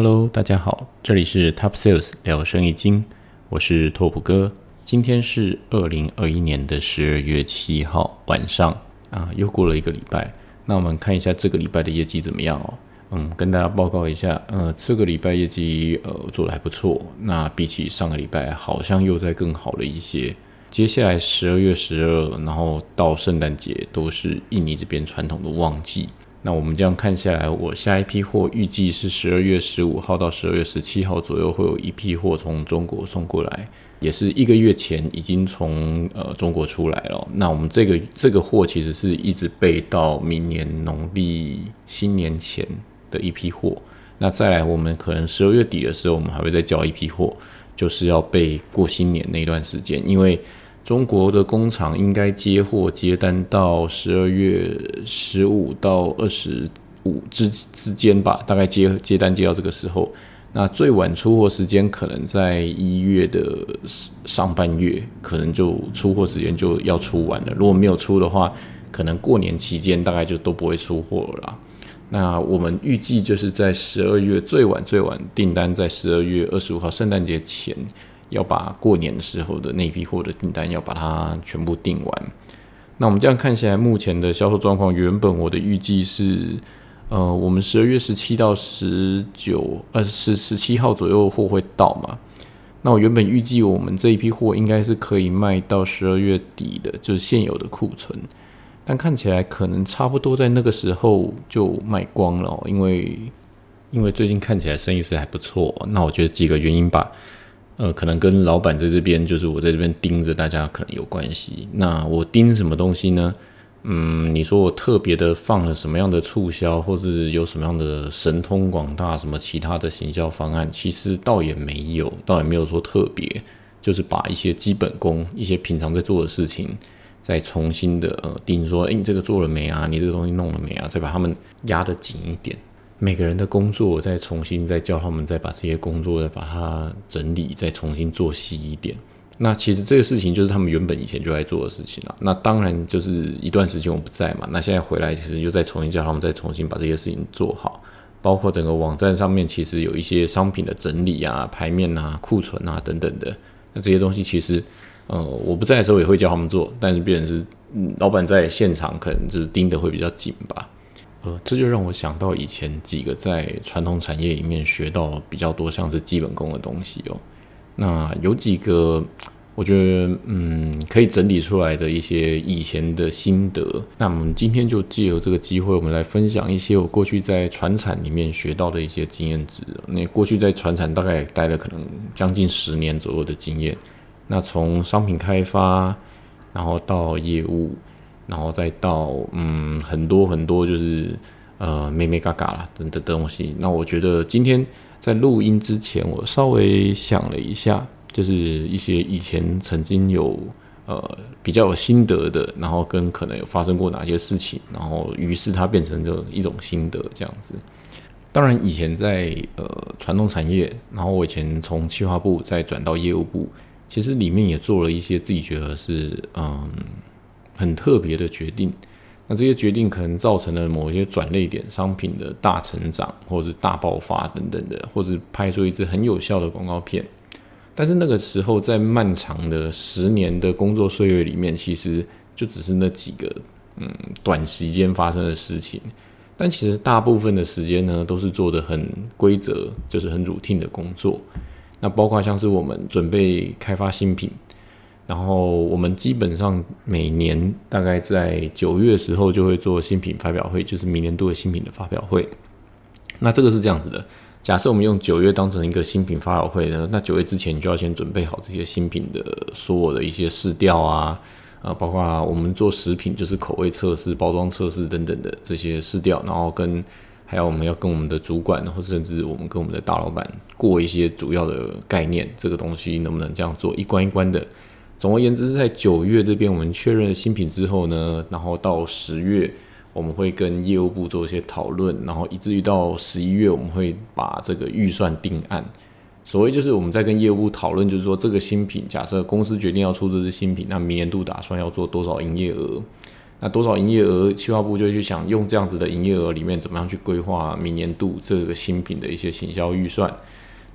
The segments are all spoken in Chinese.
Hello，大家好，这里是 Top Sales 聊生意经，我是拓普哥。今天是二零二一年的十二月七号晚上啊，又过了一个礼拜。那我们看一下这个礼拜的业绩怎么样哦？嗯，跟大家报告一下，呃，这个礼拜业绩呃做的还不错。那比起上个礼拜，好像又在更好了一些。接下来十二月十二，然后到圣诞节都是印尼这边传统的旺季。那我们这样看下来，我下一批货预计是十二月十五号到十二月十七号左右会有一批货从中国送过来，也是一个月前已经从呃中国出来了。那我们这个这个货其实是一直备到明年农历新年前的一批货。那再来，我们可能十二月底的时候，我们还会再交一批货，就是要备过新年那段时间，因为。中国的工厂应该接货接单到十二月十五到二十五之之间吧，大概接接单接到这个时候，那最晚出货时间可能在一月的上半月，可能就出货时间就要出完了。如果没有出的话，可能过年期间大概就都不会出货了。那我们预计就是在十二月最晚最晚订单在十二月二十五号圣诞节前。要把过年时候的那批货的订单要把它全部订完。那我们这样看起来，目前的销售状况，原本我的预计是，呃，我们十二月十七到十九，呃，十十七号左右货会到嘛？那我原本预计我们这一批货应该是可以卖到十二月底的，就是现有的库存。但看起来可能差不多在那个时候就卖光了，因为因为最近看起来生意是还不错。那我觉得几个原因吧。呃，可能跟老板在这边，就是我在这边盯着大家，可能有关系。那我盯什么东西呢？嗯，你说我特别的放了什么样的促销，或是有什么样的神通广大，什么其他的行销方案？其实倒也没有，倒也没有说特别，就是把一些基本功、一些平常在做的事情，再重新的呃盯，说，哎，你这个做了没啊？你这个东西弄了没啊？再把他们压得紧一点。每个人的工作再重新再教他们，再把这些工作再把它整理，再重新做细一点。那其实这个事情就是他们原本以前就在做的事情了。那当然就是一段时间我不在嘛，那现在回来其实又再重新教他们，再重新把这些事情做好。包括整个网站上面其实有一些商品的整理啊、排面啊、库存啊等等的。那这些东西其实，呃，我不在的时候也会教他们做，但是变成是老板在现场可能就是盯的会比较紧吧。呃，这就让我想到以前几个在传统产业里面学到比较多，像是基本功的东西哦。那有几个，我觉得嗯，可以整理出来的一些以前的心得。那我们今天就借由这个机会，我们来分享一些我过去在船产里面学到的一些经验值。那过去在船产大概待了可能将近十年左右的经验。那从商品开发，然后到业务。然后再到嗯很多很多就是呃咩咩嘎嘎啦等等东西。那我觉得今天在录音之前，我稍微想了一下，就是一些以前曾经有呃比较有心得的，然后跟可能有发生过哪些事情，然后于是它变成这一种心得这样子。当然以前在呃传统产业，然后我以前从企划部再转到业务部，其实里面也做了一些自己觉得是嗯。很特别的决定，那这些决定可能造成了某些转类点商品的大成长，或者是大爆发等等的，或者拍出一支很有效的广告片。但是那个时候，在漫长的十年的工作岁月里面，其实就只是那几个嗯短时间发生的事情。但其实大部分的时间呢，都是做的很规则，就是很 routine 的工作。那包括像是我们准备开发新品。然后我们基本上每年大概在九月的时候就会做新品发表会，就是明年度的新品的发表会。那这个是这样子的：假设我们用九月当成一个新品发表会呢，那九月之前你就要先准备好这些新品的所有的一些试调啊，呃，包括我们做食品就是口味测试、包装测试等等的这些试调，然后跟还有我们要跟我们的主管，或者甚至我们跟我们的大老板过一些主要的概念，这个东西能不能这样做，一关一关的。总而言之，在九月这边我们确认新品之后呢，然后到十月我们会跟业务部做一些讨论，然后以至于到十一月我们会把这个预算定案。所谓就是我们在跟业务部讨论，就是说这个新品，假设公司决定要出这支新品，那明年度打算要做多少营业额？那多少营业额，企划部就会去想用这样子的营业额里面怎么样去规划明年度这个新品的一些行销预算。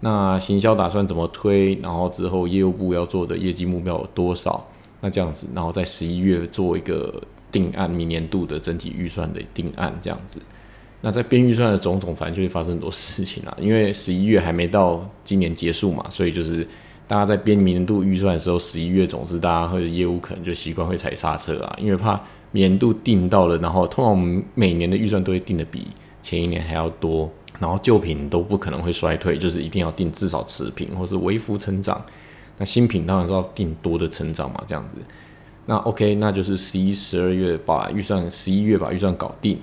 那行销打算怎么推？然后之后业务部要做的业绩目标有多少？那这样子，然后在十一月做一个定案，明年度的整体预算的定案，这样子。那在编预算的种种，反正就会发生很多事情啊。因为十一月还没到今年结束嘛，所以就是大家在编明年度预算的时候，十一月总是大家或者业务可能就习惯会踩刹车啊，因为怕年度定到了，然后通常我们每年的预算都会定的比前一年还要多，然后旧品都不可能会衰退，就是一定要定至少持平或是微幅成长。那新品当然是要定多的成长嘛，这样子。那 OK，那就是十一、十二月把预算，十一月把预算搞定。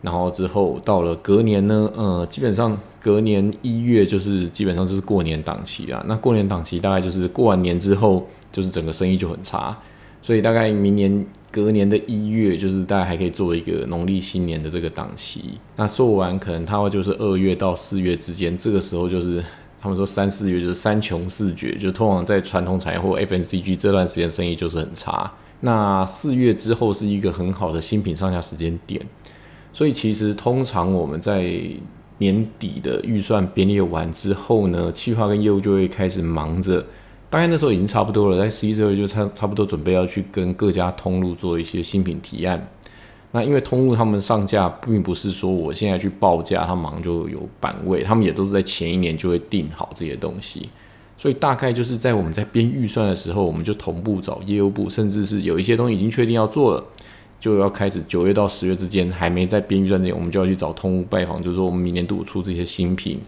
然后之后到了隔年呢，呃，基本上隔年一月就是基本上就是过年档期啦。那过年档期大概就是过完年之后，就是整个生意就很差，所以大概明年隔年的一月，就是大家还可以做一个农历新年的这个档期。那做完可能它会就是二月到四月之间，这个时候就是他们说三四月就是三穷四绝，就通常在传统产业或 FNCG 这段时间生意就是很差。那四月之后是一个很好的新品上架时间点。所以其实通常我们在年底的预算编列完之后呢，企划跟业务就会开始忙着，大概那时候已经差不多了，在十一、十二月就差差不多准备要去跟各家通路做一些新品提案。那因为通路他们上架，并不是说我现在去报价，他忙就有版位，他们也都是在前一年就会定好这些东西。所以大概就是在我们在编预算的时候，我们就同步找业务部，甚至是有一些东西已经确定要做了。就要开始九月到十月之间还没在编预算之前，我们就要去找通路拜访，就是说我们明年度出这些新品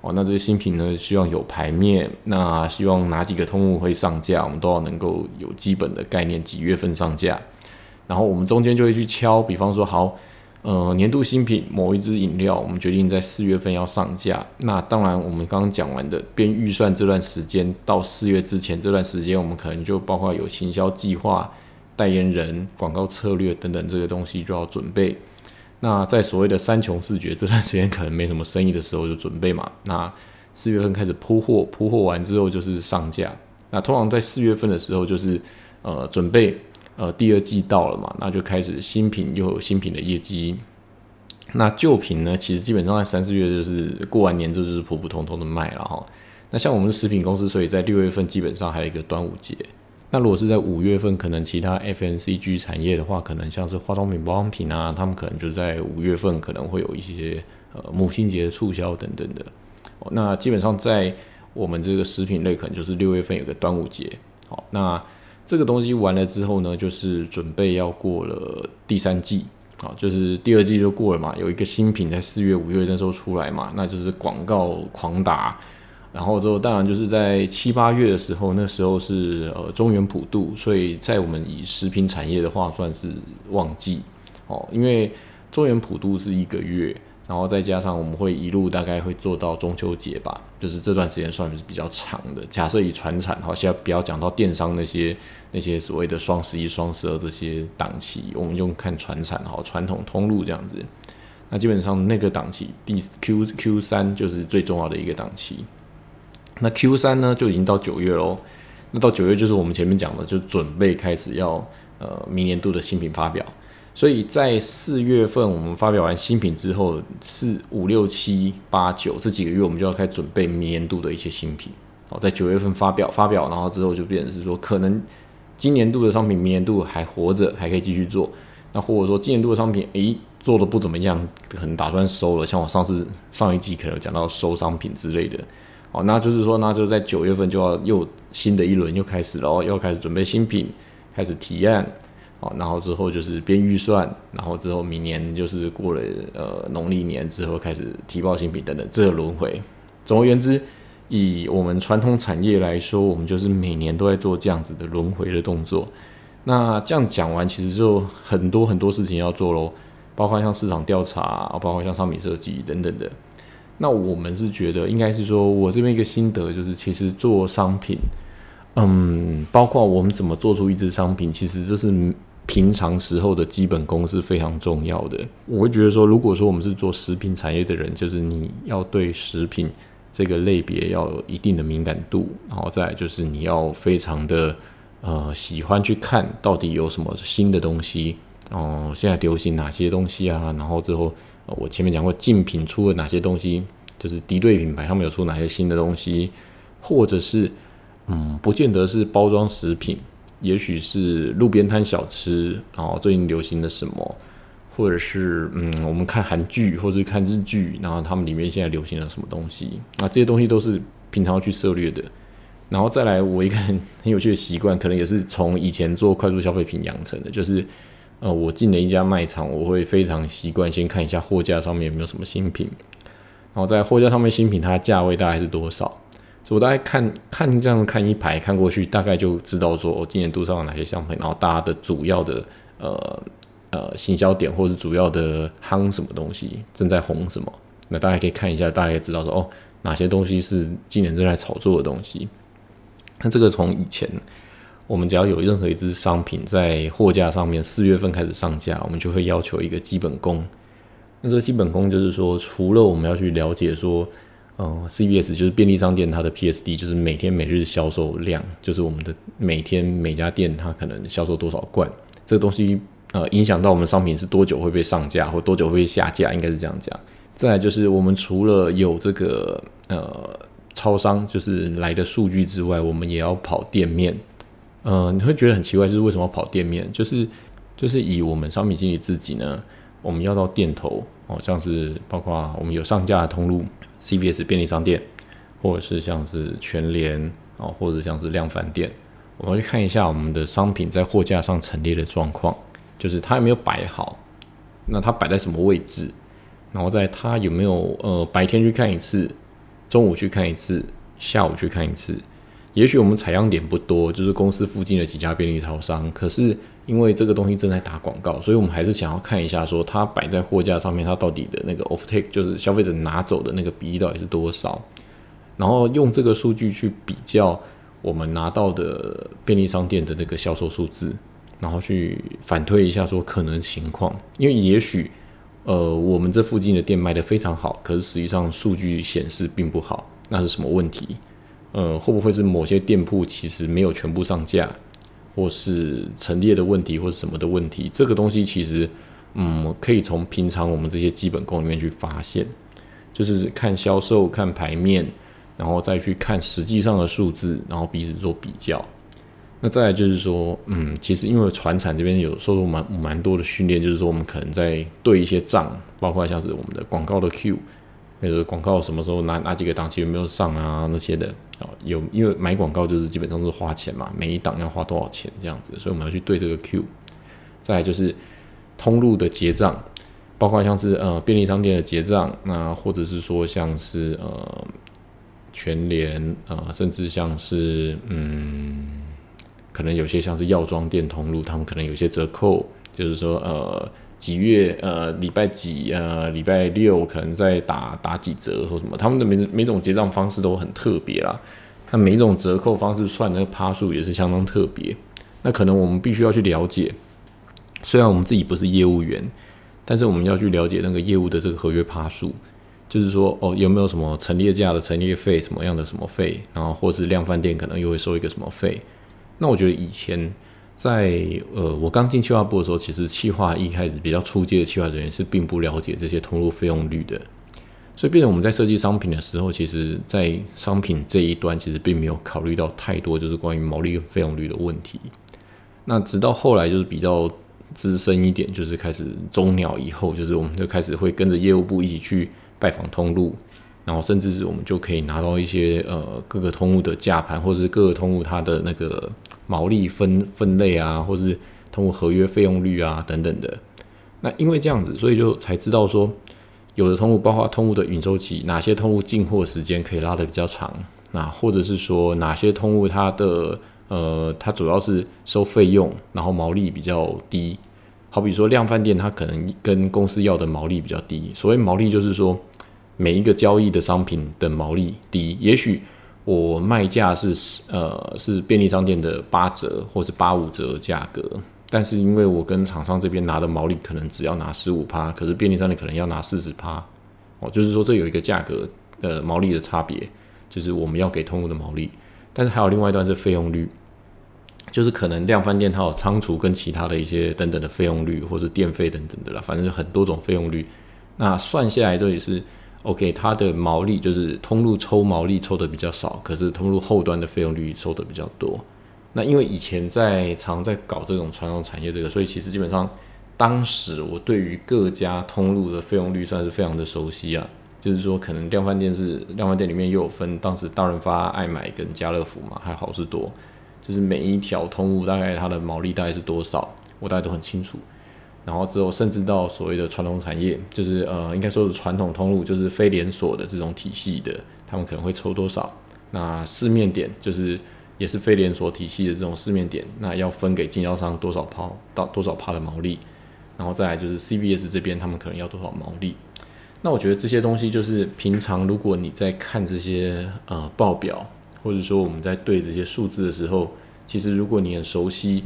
哦，那这些新品呢，希望有牌面，那希望哪几个通路会上架，我们都要能够有基本的概念，几月份上架。然后我们中间就会去敲，比方说好，呃，年度新品某一支饮料，我们决定在四月份要上架。那当然，我们刚刚讲完的编预算这段时间到四月之前这段时间，我们可能就包括有行销计划。代言人、广告策略等等这个东西就要准备。那在所谓的三穷四绝这段时间，可能没什么生意的时候就准备嘛。那四月份开始铺货，铺货完之后就是上架。那通常在四月份的时候，就是呃准备呃第二季到了嘛，那就开始新品又有新品的业绩。那旧品呢，其实基本上在三四月就是过完年之后就是普普通通的卖了哈。那像我们食品公司，所以在六月份基本上还有一个端午节。那如果是在五月份，可能其他 FNCG 产业的话，可能像是化妆品、保养品啊，他们可能就在五月份可能会有一些呃母亲节的促销等等的。那基本上在我们这个食品类，可能就是六月份有个端午节。好，那这个东西完了之后呢，就是准备要过了第三季，好，就是第二季就过了嘛，有一个新品在四月、五月那时候出来嘛，那就是广告狂打。然后之后，当然就是在七八月的时候，那时候是呃中原普渡，所以在我们以食品产业的话，算是旺季哦。因为中原普渡是一个月，然后再加上我们会一路大概会做到中秋节吧，就是这段时间算是比较长的。假设以船产，好，现在不要讲到电商那些那些所谓的双十一、双十二这些档期，我们用看船产，哈，传统通路这样子。那基本上那个档期，第 Q Q 三就是最重要的一个档期。那 Q 三呢就已经到九月喽，那到九月就是我们前面讲的，就准备开始要呃明年度的新品发表，所以在四月份我们发表完新品之后，四五六七八九这几个月我们就要开始准备明年度的一些新品，哦，在九月份发表发表，然后之后就变成是说，可能今年度的商品明年度还活着，还可以继续做，那或者说今年度的商品，诶做的不怎么样，可能打算收了，像我上次上一季可能讲到收商品之类的。哦，那就是说，那就在九月份就要又新的一轮又开始了，又开始准备新品，开始提案，哦，然后之后就是编预算，然后之后明年就是过了呃农历年之后开始提报新品等等，这个轮回。总而言之，以我们传统产业来说，我们就是每年都在做这样子的轮回的动作。那这样讲完，其实就很多很多事情要做喽，包括像市场调查，包括像商品设计等等的。那我们是觉得，应该是说，我这边一个心得就是，其实做商品，嗯，包括我们怎么做出一支商品，其实这是平常时候的基本功是非常重要的。我会觉得说，如果说我们是做食品产业的人，就是你要对食品这个类别要有一定的敏感度，然后再就是你要非常的呃喜欢去看到底有什么新的东西，哦，现在流行哪些东西啊？然后最后我前面讲过竞品出了哪些东西，就是敌对品牌他们有出哪些新的东西，或者是嗯，不见得是包装食品，也许是路边摊小吃，然后最近流行的什么，或者是嗯，我们看韩剧或者看日剧，然后他们里面现在流行了什么东西，那这些东西都是平常要去涉猎的。然后再来，我一个很很有趣的习惯，可能也是从以前做快速消费品养成的，就是，呃，我进了一家卖场，我会非常习惯先看一下货架上面有没有什么新品，然后在货架上面新品它的价位大概是多少，所以我大概看看这样看一排看过去，大概就知道说，我今年度上有哪些商品，然后大家的主要的呃呃行销点或者主要的夯什么东西正在红什么，那大家可以看一下，大概知道说哦，哪些东西是今年正在炒作的东西。那这个从以前，我们只要有任何一支商品在货架上面，四月份开始上架，我们就会要求一个基本功。那这个基本功就是说，除了我们要去了解说，呃，CVS 就是便利商店它的 PSD，就是每天每日销售量，就是我们的每天每家店它可能销售多少罐，这个东西呃影响到我们商品是多久会被上架或多久会被下架，应该是这样讲。再来就是我们除了有这个呃。超商就是来的数据之外，我们也要跑店面。呃，你会觉得很奇怪，就是为什么跑店面？就是就是以我们商品经理自己呢，我们要到店头哦，像是包括我们有上架的通路，CVS 便利商店，或者是像是全联哦，或者像是量贩店，我们去看一下我们的商品在货架上陈列的状况，就是它有没有摆好，那它摆在什么位置，然后在它有没有呃白天去看一次。中午去看一次，下午去看一次。也许我们采样点不多，就是公司附近的几家便利超商。可是因为这个东西正在打广告，所以我们还是想要看一下，说它摆在货架上面，它到底的那个 off take，就是消费者拿走的那个比例到底是多少。然后用这个数据去比较我们拿到的便利商店的那个销售数字，然后去反推一下说可能情况。因为也许。呃，我们这附近的店卖的非常好，可是实际上数据显示并不好，那是什么问题？呃，会不会是某些店铺其实没有全部上架，或是陈列的问题，或是什么的问题？这个东西其实，嗯，可以从平常我们这些基本功里面去发现，就是看销售、看牌面，然后再去看实际上的数字，然后彼此做比较。那再来就是说，嗯，其实因为船产这边有受到蛮蛮多的训练，就是说我们可能在对一些账，包括像是我们的广告的 Q，那个广告什么时候哪哪几个档期有没有上啊那些的啊，有因为买广告就是基本上是花钱嘛，每一档要花多少钱这样子，所以我们要去对这个 Q。再就是通路的结账，包括像是呃便利商店的结账，那或者是说像是呃全联啊，甚至像是嗯。可能有些像是药妆店通路，他们可能有些折扣，就是说，呃，几月，呃，礼拜几，呃，礼拜六可能在打打几折或什么，他们的每每种结账方式都很特别啦。那每一种折扣方式算那个趴数也是相当特别。那可能我们必须要去了解，虽然我们自己不是业务员，但是我们要去了解那个业务的这个合约趴数，就是说，哦，有没有什么陈列价的陈列费，什么样的什么费，然后或是量贩店可能又会收一个什么费。那我觉得以前在呃我刚进企划部的时候，其实企划一开始比较初阶的企划人员是并不了解这些通路费用率的，所以变成我们在设计商品的时候，其实在商品这一端其实并没有考虑到太多就是关于毛利费用率的问题。那直到后来就是比较资深一点，就是开始中鸟以后，就是我们就开始会跟着业务部一起去拜访通路。然后甚至是我们就可以拿到一些呃各个通路的价盘，或者是各个通路它的那个毛利分分类啊，或是通过合约费用率啊等等的。那因为这样子，所以就才知道说，有的通路包括通路的允周期，哪些通路进货时间可以拉得比较长，那或者是说哪些通路它的呃它主要是收费用，然后毛利比较低。好比说量贩店，它可能跟公司要的毛利比较低。所谓毛利就是说。每一个交易的商品的毛利低，也许我卖价是呃是便利商店的八折或是八五折价格，但是因为我跟厂商这边拿的毛利可能只要拿十五趴，可是便利商店可能要拿四十趴，哦，就是说这有一个价格呃毛利的差别，就是我们要给通路的毛利，但是还有另外一段是费用率，就是可能量贩店它有仓储跟其他的一些等等的费用率，或是电费等等的啦，反正很多种费用率。那算下来这也是 OK，它的毛利就是通路抽毛利抽的比较少，可是通路后端的费用率收的比较多。那因为以前在常在搞这种传统产业这个，所以其实基本上当时我对于各家通路的费用率算是非常的熟悉啊。就是说，可能量贩店是量贩店里面又有分，当时大润发、爱买跟家乐福嘛，还好事多。就是每一条通路大概它的毛利大概是多少，我大概都很清楚。然后之后甚至到所谓的传统产业，就是呃应该说是传统通路，就是非连锁的这种体系的，他们可能会抽多少。那市面点就是也是非连锁体系的这种市面点，那要分给经销商多少抛到多少帕的毛利。然后再来就是 CBS 这边，他们可能要多少毛利。那我觉得这些东西就是平常如果你在看这些呃报表。或者说我们在对这些数字的时候，其实如果你很熟悉，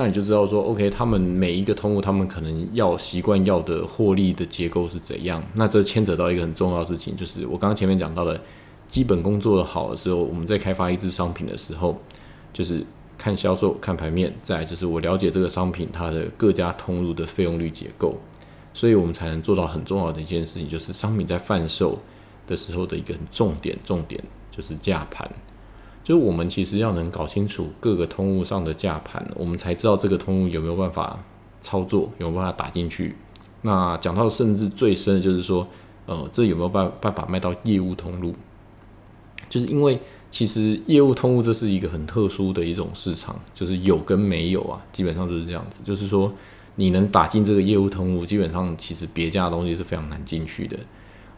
那你就知道说，OK，他们每一个通路，他们可能要习惯要的获利的结构是怎样。那这牵扯到一个很重要的事情，就是我刚刚前面讲到的，基本功做的好的时候，我们在开发一支商品的时候，就是看销售、看牌面，再就是我了解这个商品它的各家通路的费用率结构，所以我们才能做到很重要的一件事情，就是商品在贩售的时候的一个很重点，重点就是价盘。就我们其实要能搞清楚各个通路上的价盘，我们才知道这个通路有没有办法操作，有没有办法打进去。那讲到甚至最深的就是说，呃，这有没有办办法卖到业务通路？就是因为其实业务通路这是一个很特殊的一种市场，就是有跟没有啊，基本上就是这样子。就是说你能打进这个业务通路，基本上其实别家的东西是非常难进去的。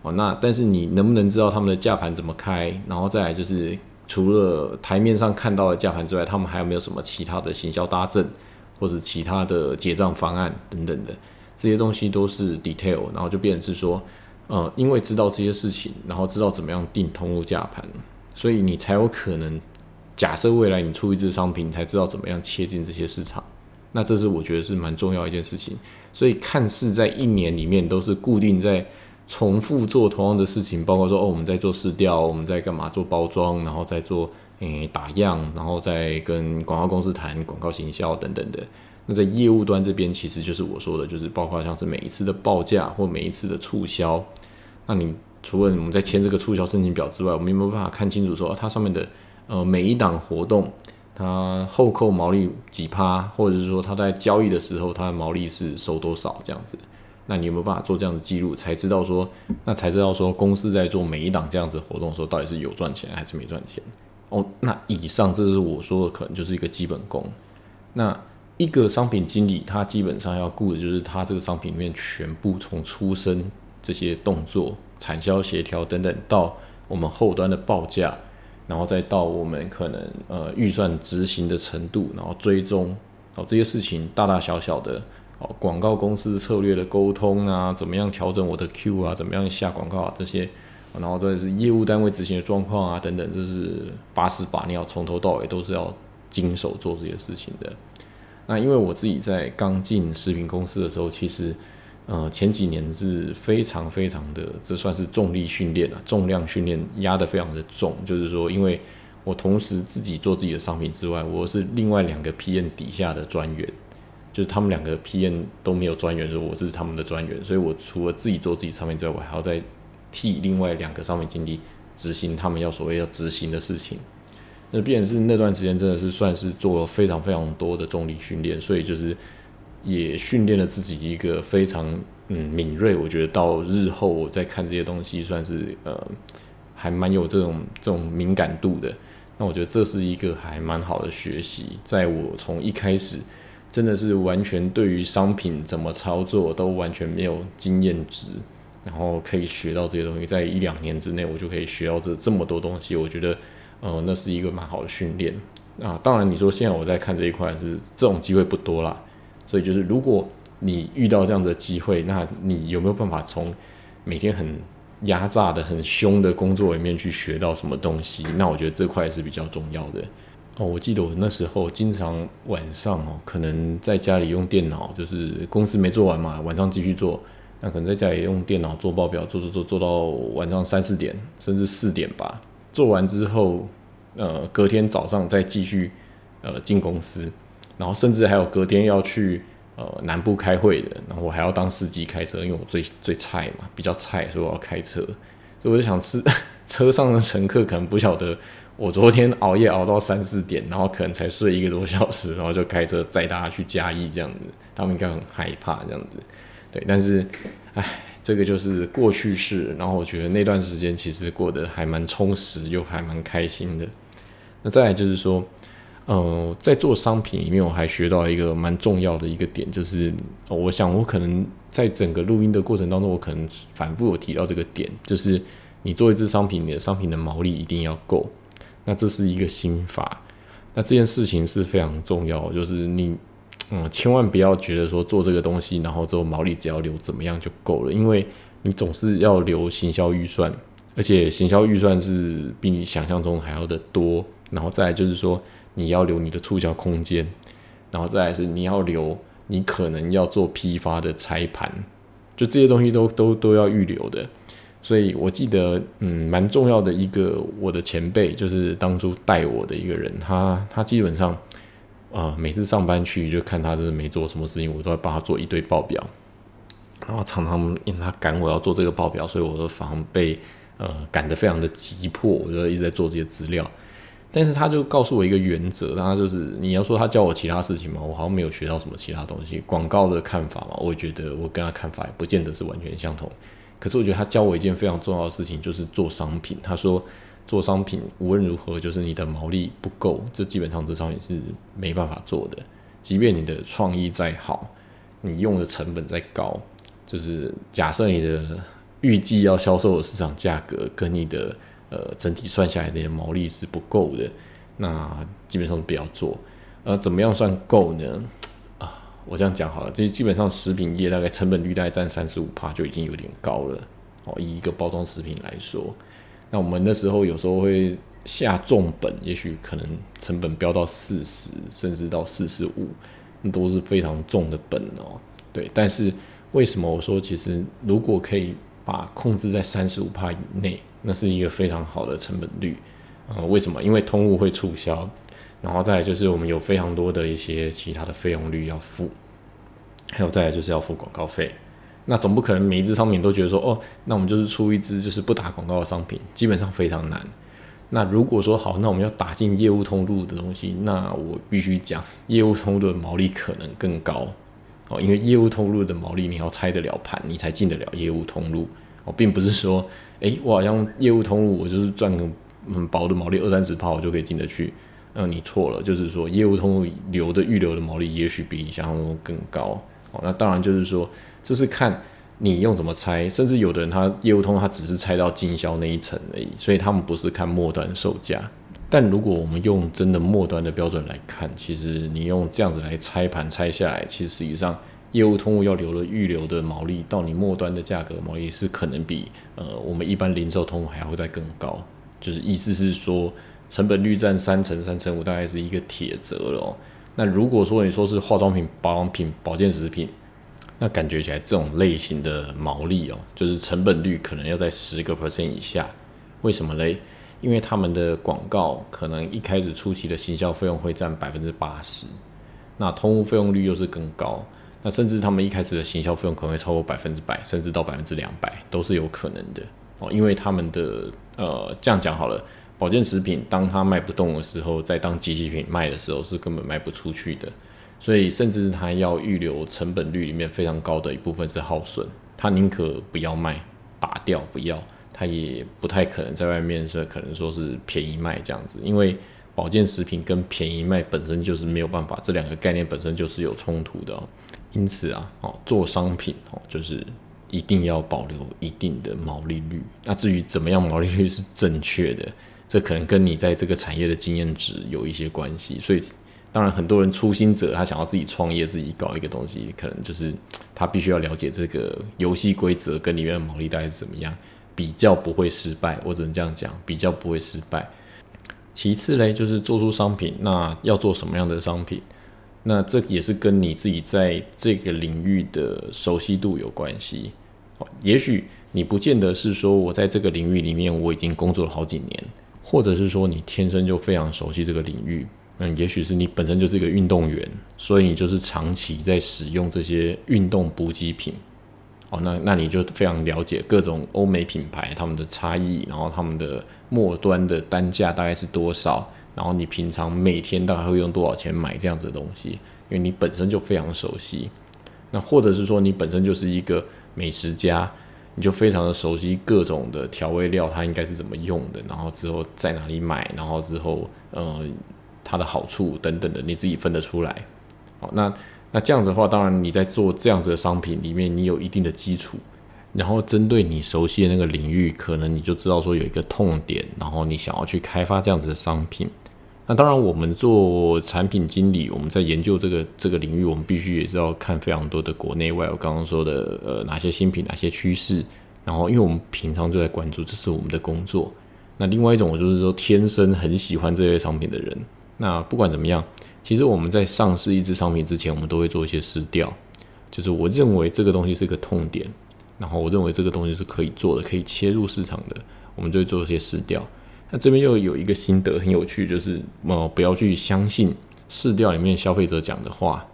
哦，那但是你能不能知道他们的价盘怎么开？然后再来就是。除了台面上看到的价盘之外，他们还有没有什么其他的行销搭阵，或者其他的结账方案等等的这些东西都是 detail，然后就变成是说，呃，因为知道这些事情，然后知道怎么样定通路价盘，所以你才有可能假设未来你出一支商品，才知道怎么样切进这些市场。那这是我觉得是蛮重要一件事情。所以看似在一年里面都是固定在。重复做同样的事情，包括说哦，我们在做试调，我们在干嘛做包装，然后再做诶打样，然后再跟广告公司谈广告行销等等的。那在业务端这边，其实就是我说的，就是包括像是每一次的报价或每一次的促销。那你除了我们在签这个促销申请表之外，我们有没有办法看清楚说它上面的呃每一档活动，它后扣毛利几趴，或者是说它在交易的时候它的毛利是收多少这样子？那你有没有办法做这样的记录，才知道说，那才知道说公司在做每一档这样子活动的时候，到底是有赚钱还是没赚钱？哦，那以上这是我说的，可能就是一个基本功。那一个商品经理，他基本上要顾的就是他这个商品里面全部从出生这些动作、产销协调等等，到我们后端的报价，然后再到我们可能呃预算执行的程度，然后追踪哦这些事情大大小小的。广告公司策略的沟通啊，怎么样调整我的 Q 啊，怎么样下广告啊这些，然后这是业务单位执行的状况啊等等，这是把屎把尿，从头到尾都是要经手做这些事情的。那因为我自己在刚进食品公司的时候，其实呃前几年是非常非常的，这算是重力训练啊，重量训练压得非常的重，就是说，因为我同时自己做自己的商品之外，我是另外两个 PM 底下的专员。就是他们两个 PM 都没有专员，说我这是他们的专员，所以我除了自己做自己商品之外，我还要再替另外两个商品经理执行他们要所谓要执行的事情。那变是那段时间真的是算是做了非常非常多的重力训练，所以就是也训练了自己一个非常嗯敏锐。我觉得到日后我再看这些东西，算是呃还蛮有这种这种敏感度的。那我觉得这是一个还蛮好的学习，在我从一开始。真的是完全对于商品怎么操作都完全没有经验值，然后可以学到这些东西，在一两年之内我就可以学到这这么多东西，我觉得呃那是一个蛮好的训练啊。当然你说现在我在看这一块是这种机会不多啦，所以就是如果你遇到这样的机会，那你有没有办法从每天很压榨的、很凶的工作里面去学到什么东西？那我觉得这块是比较重要的。哦，我记得我那时候经常晚上哦，可能在家里用电脑，就是公司没做完嘛，晚上继续做。那可能在家里用电脑做报表，做做做做到晚上三四点，甚至四点吧。做完之后，呃，隔天早上再继续呃进公司，然后甚至还有隔天要去呃南部开会的，然后我还要当司机开车，因为我最最菜嘛，比较菜，所以我要开车，所以我就想是 车上的乘客可能不晓得我昨天熬夜熬到三四点，然后可能才睡一个多小时，然后就开车载大家去嘉义这样子，他们应该很害怕这样子，对，但是，唉。这个就是过去式，然后我觉得那段时间其实过得还蛮充实，又还蛮开心的。那再来就是说，呃，在做商品里面，我还学到一个蛮重要的一个点，就是我想我可能在整个录音的过程当中，我可能反复有提到这个点，就是你做一支商品，你的商品的毛利一定要够。那这是一个心法，那这件事情是非常重要，就是你。嗯，千万不要觉得说做这个东西，然后之后毛利只要留怎么样就够了，因为你总是要留行销预算，而且行销预算是比你想象中还要的多。然后再来就是说，你要留你的促销空间，然后再来是你要留你可能要做批发的拆盘，就这些东西都都都要预留的。所以我记得，嗯，蛮重要的一个我的前辈，就是当初带我的一个人，他他基本上。啊，每次上班去就看他就是没做什么事情，我都会帮他做一堆报表。然后常常因他赶我要做这个报表，所以我的房被呃赶得非常的急迫，我就一直在做这些资料。但是他就告诉我一个原则，他就是你要说他教我其他事情嘛，我好像没有学到什么其他东西。广告的看法嘛，我觉得我跟他看法也不见得是完全相同。可是我觉得他教我一件非常重要的事情，就是做商品。他说。做商品无论如何，就是你的毛利不够，这基本上这商品是没办法做的。即便你的创意再好，你用的成本再高，就是假设你的预计要销售的市场价格跟你的呃整体算下来的毛利是不够的，那基本上不要做。呃，怎么样算够呢？我这样讲好了，这基本上食品业大概成本率大概占三十五帕就已经有点高了。哦，以一个包装食品来说。那我们那时候有时候会下重本，也许可能成本飙到四十，甚至到四十五，那都是非常重的本哦。对，但是为什么我说其实如果可以把控制在三十五帕以内，那是一个非常好的成本率啊？为什么？因为通路会促销，然后再来就是我们有非常多的一些其他的费用率要付，还有再来就是要付广告费。那总不可能每一只商品都觉得说，哦，那我们就是出一支就是不打广告的商品，基本上非常难。那如果说好，那我们要打进业务通路的东西，那我必须讲，业务通路的毛利可能更高哦，因为业务通路的毛利你要拆得了盘，你才进得了业务通路哦，并不是说，诶，我好像业务通路我就是赚个很薄的毛利二三十炮我就可以进得去，嗯，你错了，就是说业务通路留的预留的毛利也许比你想象中更高哦，那当然就是说。这是看你用怎么拆，甚至有的人他业务通他只是拆到经销那一层而已，所以他们不是看末端售价。但如果我们用真的末端的标准来看，其实你用这样子来拆盘拆下来，其实实际上业务通要留的预留的毛利到你末端的价格毛利是可能比呃我们一般零售通还会再更高。就是意思是说成本率占三成三成五，大概是一个铁则了哦。那如果说你说是化妆品、保养品、保健食品，那感觉起来，这种类型的毛利哦，就是成本率可能要在十个 percent 以下。为什么嘞？因为他们的广告可能一开始初期的行销费用会占百分之八十，那通货费用率又是更高，那甚至他们一开始的行销费用可能会超过百分之百，甚至到百分之两百都是有可能的哦。因为他们的呃，这样讲好了，保健食品当它卖不动的时候，在当机器品卖的时候是根本卖不出去的。所以，甚至他要预留成本率里面非常高的一部分是耗损，他宁可不要卖，打掉不要，他也不太可能在外面说可能说是便宜卖这样子，因为保健食品跟便宜卖本身就是没有办法，这两个概念本身就是有冲突的。因此啊，哦，做商品哦，就是一定要保留一定的毛利率。那至于怎么样毛利率是正确的，这可能跟你在这个产业的经验值有一些关系。所以。当然，很多人初心者，他想要自己创业，自己搞一个东西，可能就是他必须要了解这个游戏规则跟里面的毛利大概是怎么样，比较不会失败。我只能这样讲，比较不会失败。其次嘞，就是做出商品，那要做什么样的商品？那这也是跟你自己在这个领域的熟悉度有关系。也许你不见得是说我在这个领域里面我已经工作了好几年，或者是说你天生就非常熟悉这个领域。嗯，也许是你本身就是一个运动员，所以你就是长期在使用这些运动补给品。哦，那那你就非常了解各种欧美品牌他们的差异，然后他们的末端的单价大概是多少，然后你平常每天大概会用多少钱买这样子的东西，因为你本身就非常熟悉。那或者是说你本身就是一个美食家，你就非常的熟悉各种的调味料它应该是怎么用的，然后之后在哪里买，然后之后呃它的好处等等的你自己分得出来。好，那。那这样子的话，当然你在做这样子的商品里面，你有一定的基础，然后针对你熟悉的那个领域，可能你就知道说有一个痛点，然后你想要去开发这样子的商品。那当然，我们做产品经理，我们在研究这个这个领域，我们必须也是要看非常多的国内外。我刚刚说的，呃，哪些新品，哪些趋势，然后因为我们平常就在关注，这是我们的工作。那另外一种，我就是说天生很喜欢这类商品的人。那不管怎么样。其实我们在上市一支商品之前，我们都会做一些试调，就是我认为这个东西是一个痛点，然后我认为这个东西是可以做的，可以切入市场的，我们就会做一些试调。那这边又有一个心得很有趣，就是呃不要去相信试调里面消费者讲的话，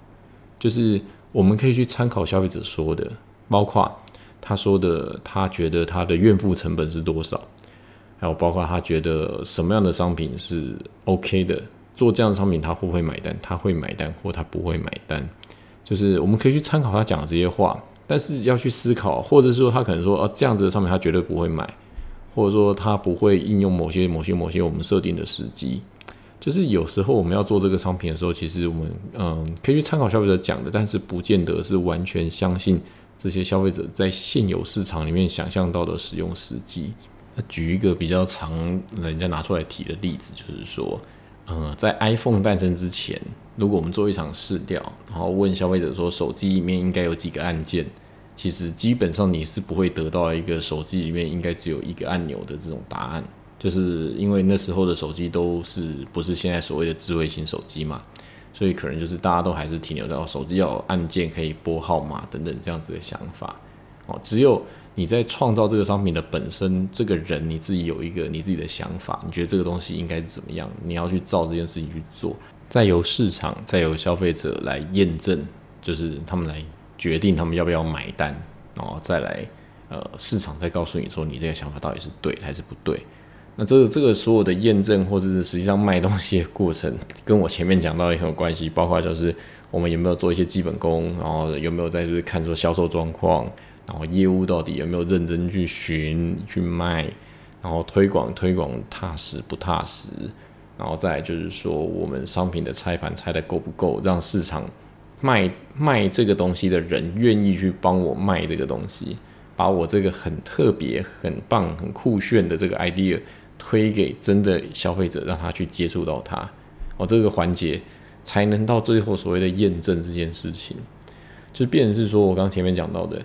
就是我们可以去参考消费者说的，包括他说的他觉得他的怨妇成本是多少，还有包括他觉得什么样的商品是 OK 的。做这样的商品，他会不会买单？他会买单，或他不会买单，就是我们可以去参考他讲的这些话，但是要去思考，或者是说他可能说，哦，这样子的商品他绝对不会买，或者说它不会应用某些、某些、某些我们设定的时机。就是有时候我们要做这个商品的时候，其实我们嗯可以去参考消费者讲的，但是不见得是完全相信这些消费者在现有市场里面想象到的使用时机。举一个比较常人家拿出来提的例子，就是说。嗯，在 iPhone 诞生之前，如果我们做一场试调，然后问消费者说手机里面应该有几个按键，其实基本上你是不会得到一个手机里面应该只有一个按钮的这种答案，就是因为那时候的手机都是不是现在所谓的智慧型手机嘛，所以可能就是大家都还是停留在手机要有按键可以拨号码等等这样子的想法，哦，只有。你在创造这个商品的本身，这个人你自己有一个你自己的想法，你觉得这个东西应该怎么样？你要去照这件事情去做，再由市场、再由消费者来验证，就是他们来决定他们要不要买单，然后再来呃市场再告诉你说你这个想法到底是对还是不对。那这个这个所有的验证或者是实际上卖东西的过程，跟我前面讲到也很有关系，包括就是我们有没有做一些基本功，然后有没有在就是看说销售状况。然后业务到底有没有认真去寻去卖，然后推广推广踏实不踏实，然后再就是说我们商品的拆盘拆的够不够，让市场卖卖这个东西的人愿意去帮我卖这个东西，把我这个很特别、很棒、很酷炫的这个 idea 推给真的消费者，让他去接触到它，哦，这个环节才能到最后所谓的验证这件事情，就变成是说我刚前面讲到的。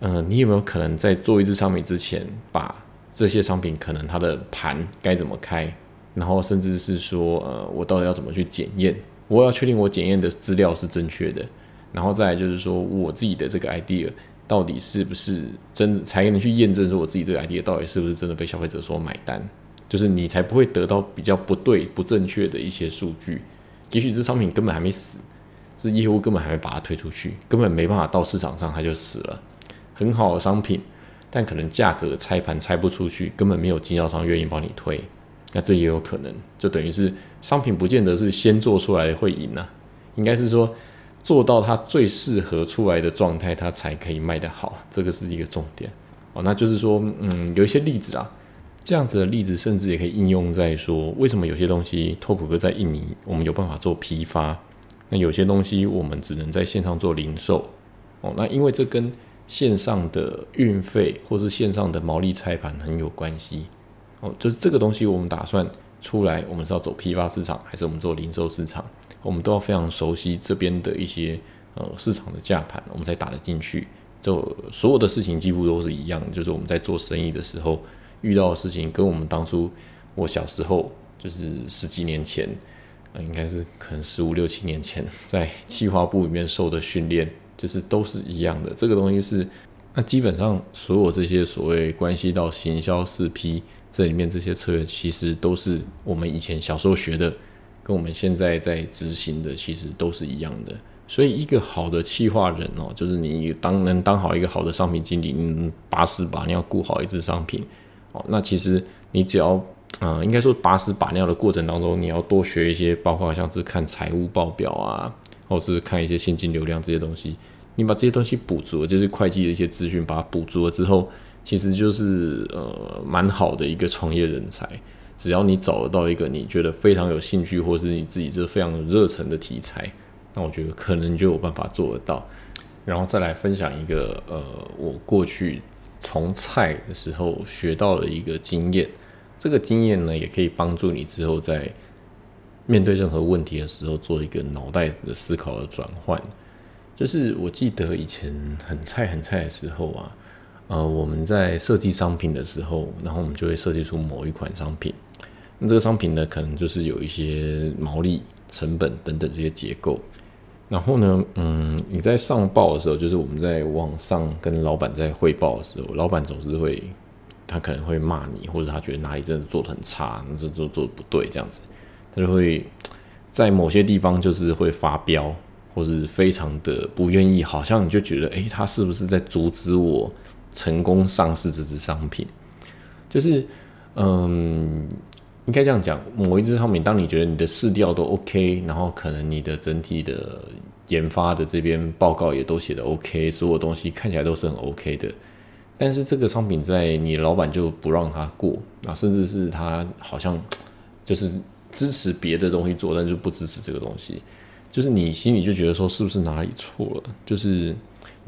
嗯，你有没有可能在做一支商品之前，把这些商品可能它的盘该怎么开，然后甚至是说，呃，我到底要怎么去检验？我要确定我检验的资料是正确的，然后再来就是说，我自己的这个 idea 到底是不是真，才能去验证说我自己这个 idea 到底是不是真的被消费者所买单，就是你才不会得到比较不对、不正确的一些数据。也许这商品根本还没死，这业务根本还没把它推出去，根本没办法到市场上，它就死了。很好的商品，但可能价格拆盘拆不出去，根本没有经销商愿意帮你推，那这也有可能，就等于是商品不见得是先做出来会赢啊，应该是说做到它最适合出来的状态，它才可以卖得好，这个是一个重点哦。那就是说，嗯，有一些例子啊，这样子的例子，甚至也可以应用在说，为什么有些东西拓普哥在印尼，我们有办法做批发，那有些东西我们只能在线上做零售哦，那因为这跟线上的运费或是线上的毛利拆盘很有关系哦，就是这个东西我们打算出来，我们是要走批发市场还是我们做零售市场，我们都要非常熟悉这边的一些呃市场的价盘，我们才打得进去。就所有的事情几乎都是一样，就是我们在做生意的时候遇到的事情，跟我们当初我小时候就是十几年前，呃，应该是可能十五六七年前在企划部里面受的训练。就是都是一样的，这个东西是那基本上所有这些所谓关系到行销四 P 这里面这些策略，其实都是我们以前小时候学的跟我们现在在执行的其实都是一样的。所以，一个好的企划人哦，就是你当能当好一个好的商品经理，你把屎把尿顾好一只商品哦，那其实你只要啊，应该说把屎把尿的过程当中，你要多学一些，包括像是看财务报表啊，或者是看一些现金流量这些东西，你把这些东西补足，就是会计的一些资讯，把它补足了之后，其实就是呃蛮好的一个创业人才。只要你找得到一个你觉得非常有兴趣，或是你自己是非常热忱的题材。那我觉得可能就有办法做得到，然后再来分享一个呃，我过去从菜的时候学到的一个经验。这个经验呢，也可以帮助你之后在面对任何问题的时候做一个脑袋的思考的转换。就是我记得以前很菜很菜的时候啊，呃，我们在设计商品的时候，然后我们就会设计出某一款商品。那这个商品呢，可能就是有一些毛利、成本等等这些结构。然后呢，嗯，你在上报的时候，就是我们在网上跟老板在汇报的时候，老板总是会，他可能会骂你，或者他觉得哪里真的做的很差，这做做的不对，这样子，他就会在某些地方就是会发飙，或是非常的不愿意，好像你就觉得，诶，他是不是在阻止我成功上市这支商品？就是，嗯。应该这样讲，某一支商品，当你觉得你的试调都 OK，然后可能你的整体的研发的这边报告也都写的 OK，所有东西看起来都是很 OK 的，但是这个商品在你老板就不让他过，那，甚至是他好像就是支持别的东西做，但是不支持这个东西，就是你心里就觉得说是不是哪里错了，就是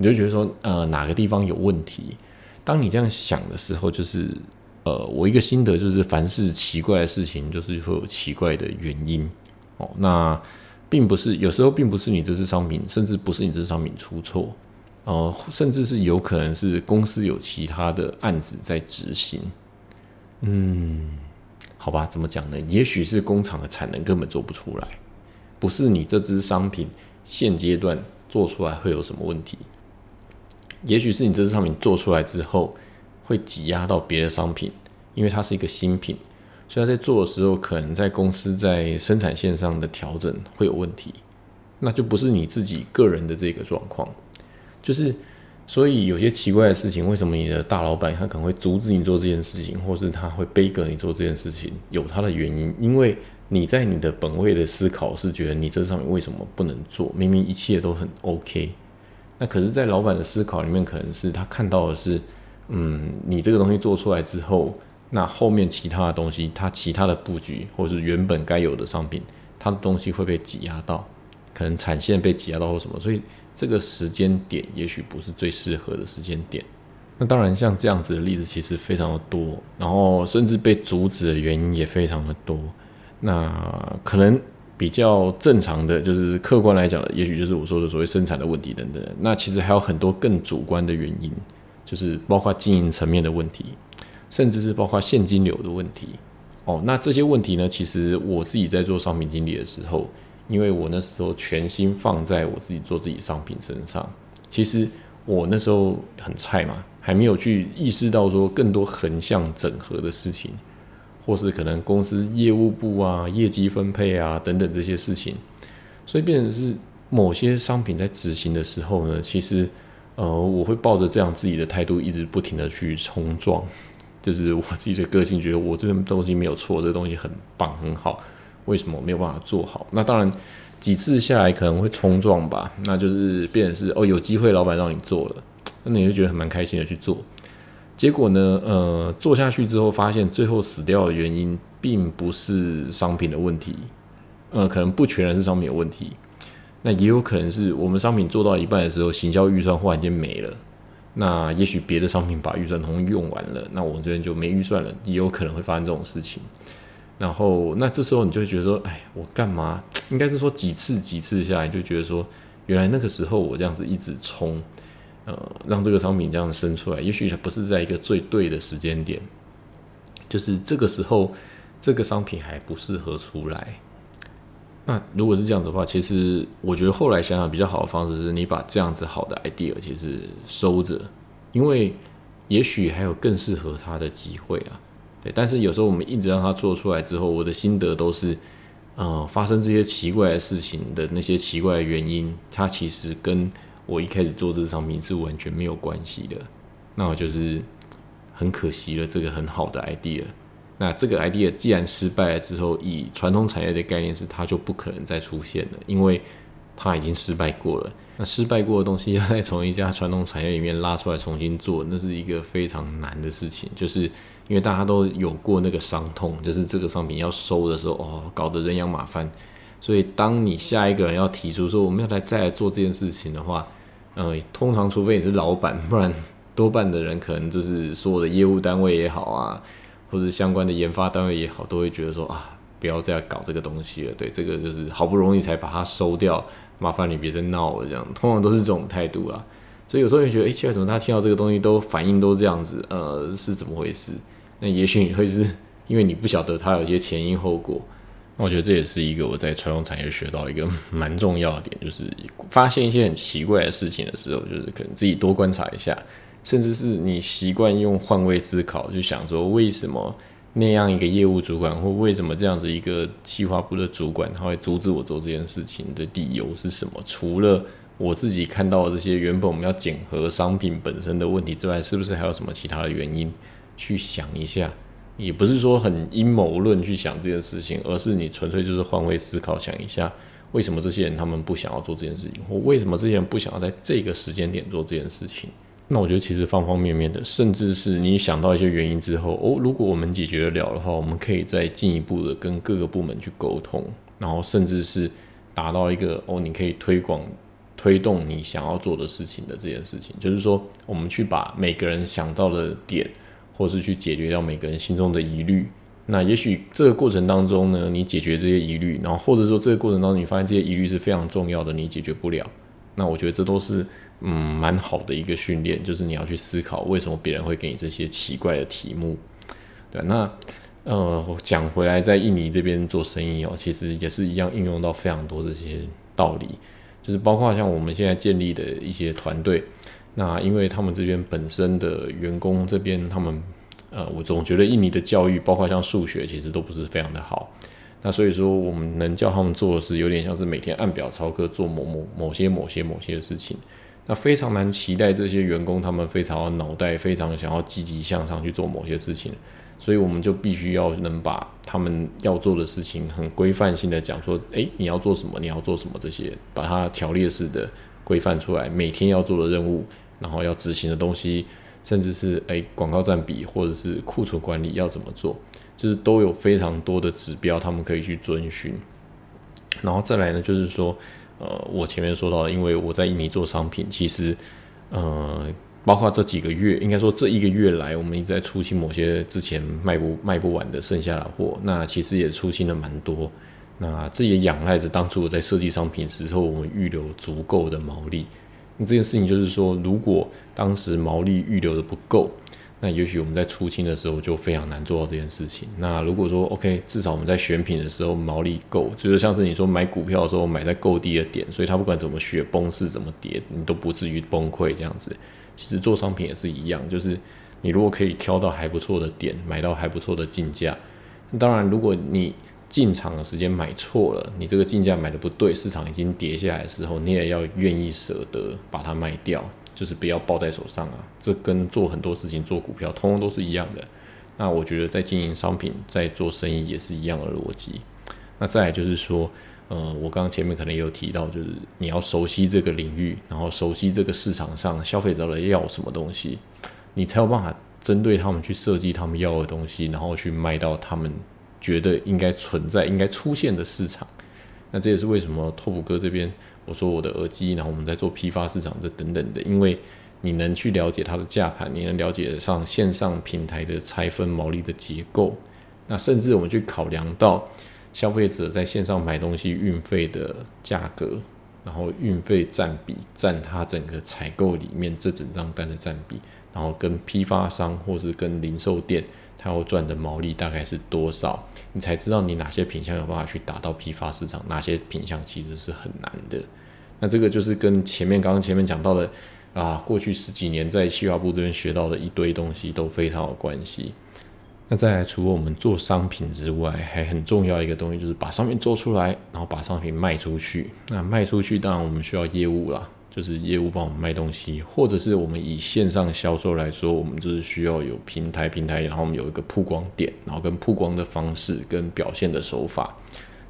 你就觉得说呃哪个地方有问题，当你这样想的时候，就是。呃，我一个心得就是，凡是奇怪的事情，就是会有奇怪的原因哦。那并不是有时候并不是你这支商品，甚至不是你这支商品出错哦，甚至是有可能是公司有其他的案子在执行。嗯，好吧，怎么讲呢？也许是工厂的产能根本做不出来，不是你这支商品现阶段做出来会有什么问题？也许是你这支商品做出来之后。会挤压到别的商品，因为它是一个新品，所以在做的时候，可能在公司在生产线上的调整会有问题，那就不是你自己个人的这个状况，就是所以有些奇怪的事情，为什么你的大老板他可能会阻止你做这件事情，或是他会背革你做这件事情，有他的原因，因为你在你的本位的思考是觉得你这上面为什么不能做，明明一切都很 OK，那可是，在老板的思考里面，可能是他看到的是。嗯，你这个东西做出来之后，那后面其他的东西，它其他的布局，或是原本该有的商品，它的东西会被挤压到，可能产线被挤压到或什么，所以这个时间点也许不是最适合的时间点。那当然，像这样子的例子其实非常的多，然后甚至被阻止的原因也非常的多。那可能比较正常的就是客观来讲，也许就是我说的所谓生产的问题等等。那其实还有很多更主观的原因。就是包括经营层面的问题，甚至是包括现金流的问题。哦，那这些问题呢？其实我自己在做商品经理的时候，因为我那时候全心放在我自己做自己商品身上，其实我那时候很菜嘛，还没有去意识到说更多横向整合的事情，或是可能公司业务部啊、业绩分配啊等等这些事情，所以变成是某些商品在执行的时候呢，其实。呃，我会抱着这样自己的态度，一直不停的去冲撞，就是我自己的个性，觉得我这个东西没有错，这个东西很棒很好，为什么没有办法做好？那当然几次下来可能会冲撞吧，那就是变成是哦，有机会老板让你做了，那你就觉得很蛮开心的去做，结果呢，呃，做下去之后发现最后死掉的原因并不是商品的问题，呃，可能不全然是商品有问题。那也有可能是我们商品做到一半的时候，行销预算忽然间没了。那也许别的商品把预算通用完了，那我们这边就没预算了，也有可能会发生这种事情。然后，那这时候你就会觉得说，哎，我干嘛？应该是说几次几次下来，就觉得说，原来那个时候我这样子一直冲，呃，让这个商品这样生出来，也许它不是在一个最对的时间点，就是这个时候，这个商品还不适合出来。那如果是这样子的话，其实我觉得后来想想比较好的方式是你把这样子好的 idea 其实收着，因为也许还有更适合他的机会啊。对，但是有时候我们一直让他做出来之后，我的心得都是，呃发生这些奇怪的事情的那些奇怪的原因，它其实跟我一开始做这个商品是完全没有关系的。那我就是很可惜了这个很好的 idea。那这个 idea 既然失败了之后，以传统产业的概念是它就不可能再出现了，因为它已经失败过了。那失败过的东西要再从一家传统产业里面拉出来重新做，那是一个非常难的事情。就是因为大家都有过那个伤痛，就是这个商品要收的时候，哦，搞得人仰马翻。所以当你下一个人要提出说我们要来再来做这件事情的话，呃，通常除非你是老板，不然多半的人可能就是所有的业务单位也好啊，或者相关的研发单位也好，都会觉得说啊，不要再搞这个东西了。对，这个就是好不容易才把它收掉。麻烦你别再闹了，这样通常都是这种态度啦。所以有时候你觉得，哎，奇怪，怎么他听到这个东西都反应都这样子？呃，是怎么回事？那也许你会是因为你不晓得它有一些前因后果。我觉得这也是一个我在传统产业学到一个蛮重要的点，就是发现一些很奇怪的事情的时候，就是可能自己多观察一下，甚至是你习惯用换位思考，就想说为什么。那样一个业务主管，或为什么这样子一个企划部的主管，他会阻止我做这件事情的理由是什么？除了我自己看到这些原本我们要检核商品本身的问题之外，是不是还有什么其他的原因？去想一下，也不是说很阴谋论去想这件事情，而是你纯粹就是换位思考，想一下为什么这些人他们不想要做这件事情，或为什么这些人不想要在这个时间点做这件事情。那我觉得其实方方面面的，甚至是你想到一些原因之后，哦，如果我们解决得了的话，我们可以再进一步的跟各个部门去沟通，然后甚至是达到一个哦，你可以推广、推动你想要做的事情的这件事情，就是说，我们去把每个人想到的点，或是去解决掉每个人心中的疑虑。那也许这个过程当中呢，你解决这些疑虑，然后或者说这个过程当中你发现这些疑虑是非常重要的，你解决不了，那我觉得这都是。嗯，蛮好的一个训练，就是你要去思考为什么别人会给你这些奇怪的题目。对，那呃，讲回来，在印尼这边做生意哦，其实也是一样，应用到非常多这些道理，就是包括像我们现在建立的一些团队，那因为他们这边本身的员工这边，他们呃，我总觉得印尼的教育，包括像数学，其实都不是非常的好。那所以说，我们能叫他们做的是，有点像是每天按表操课做某某某些某些某些的事情。那非常难期待这些员工，他们非常脑袋非常想要积极向上去做某些事情，所以我们就必须要能把他们要做的事情很规范性的讲说，诶，你要做什么，你要做什么这些，把它条列式的规范出来，每天要做的任务，然后要执行的东西，甚至是诶广告占比或者是库存管理要怎么做，就是都有非常多的指标，他们可以去遵循。然后再来呢，就是说。呃，我前面说到，因为我在印尼做商品，其实，呃，包括这几个月，应该说这一个月来，我们一直在出清某些之前卖不卖不完的剩下的货，那其实也出清了蛮多。那这也仰赖着当初我在设计商品时候，我们预留足够的毛利。这件事情就是说，如果当时毛利预留的不够。那也许我们在出清的时候就非常难做到这件事情。那如果说 OK，至少我们在选品的时候毛利够，就是像是你说买股票的时候买在够低的点，所以它不管怎么雪崩式怎么跌，你都不至于崩溃这样子。其实做商品也是一样，就是你如果可以挑到还不错的点，买到还不错的进价，当然如果你进场的时间买错了，你这个进价买的不对，市场已经跌下来的时候，你也要愿意舍得把它卖掉。就是不要抱在手上啊，这跟做很多事情、做股票，通通都是一样的。那我觉得在经营商品、在做生意也是一样的逻辑。那再来就是说，呃，我刚刚前面可能也有提到，就是你要熟悉这个领域，然后熟悉这个市场上消费者的要什么东西，你才有办法针对他们去设计他们要的东西，然后去卖到他们觉得应该存在、应该出现的市场。那这也是为什么拓普哥这边。我说我的耳机，然后我们在做批发市场这等等的，因为你能去了解它的价盘，你能了解上线上平台的拆分毛利的结构，那甚至我们去考量到消费者在线上买东西运费的价格，然后运费占比占它整个采购里面这整张单的占比，然后跟批发商或是跟零售店，它要赚的毛利大概是多少，你才知道你哪些品相有办法去达到批发市场，哪些品相其实是很难的。那这个就是跟前面刚刚前面讲到的啊，过去十几年在企划部这边学到的一堆东西都非常有关系。那再来，除了我们做商品之外，还很重要一个东西就是把商品做出来，然后把商品卖出去。那卖出去，当然我们需要业务啦，就是业务帮我们卖东西，或者是我们以线上销售来说，我们就是需要有平台，平台，然后我们有一个曝光点，然后跟曝光的方式跟表现的手法。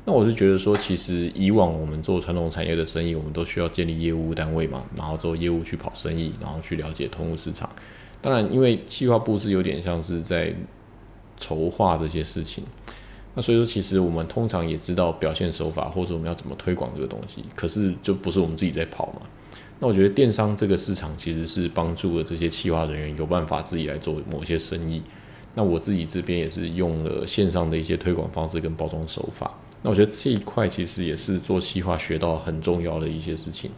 那我是觉得说，其实以往我们做传统产业的生意，我们都需要建立业务单位嘛，然后做业务去跑生意，然后去了解通路市场。当然，因为企划部是有点像是在筹划这些事情，那所以说，其实我们通常也知道表现手法，或者我们要怎么推广这个东西，可是就不是我们自己在跑嘛。那我觉得电商这个市场其实是帮助了这些企划人员有办法自己来做某些生意。那我自己这边也是用了线上的一些推广方式跟包装手法。那我觉得这一块其实也是做企划学到很重要的一些事情。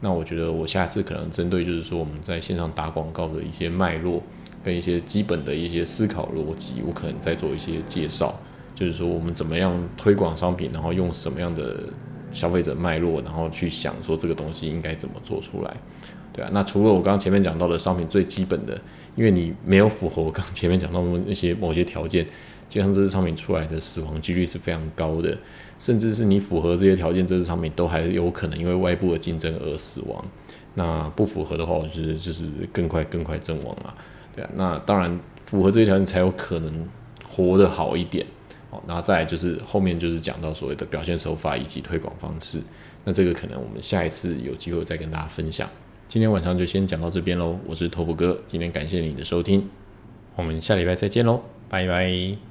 那我觉得我下次可能针对就是说我们在线上打广告的一些脉络。跟一些基本的一些思考逻辑，我可能再做一些介绍，就是说我们怎么样推广商品，然后用什么样的消费者脉络，然后去想说这个东西应该怎么做出来，对啊。那除了我刚刚前面讲到的商品最基本的，因为你没有符合我刚前面讲到的那些某些条件，基本上这支商品出来的死亡几率是非常高的，甚至是你符合这些条件，这支商品都还有可能因为外部的竞争而死亡。那不符合的话，我觉得就是更快更快阵亡啊。对啊，那当然符合这些条件才有可能活得好一点然后再就是后面就是讲到所谓的表现手法以及推广方式，那这个可能我们下一次有机会再跟大家分享。今天晚上就先讲到这边喽，我是托福哥，今天感谢你的收听，我们下礼拜再见喽，拜拜。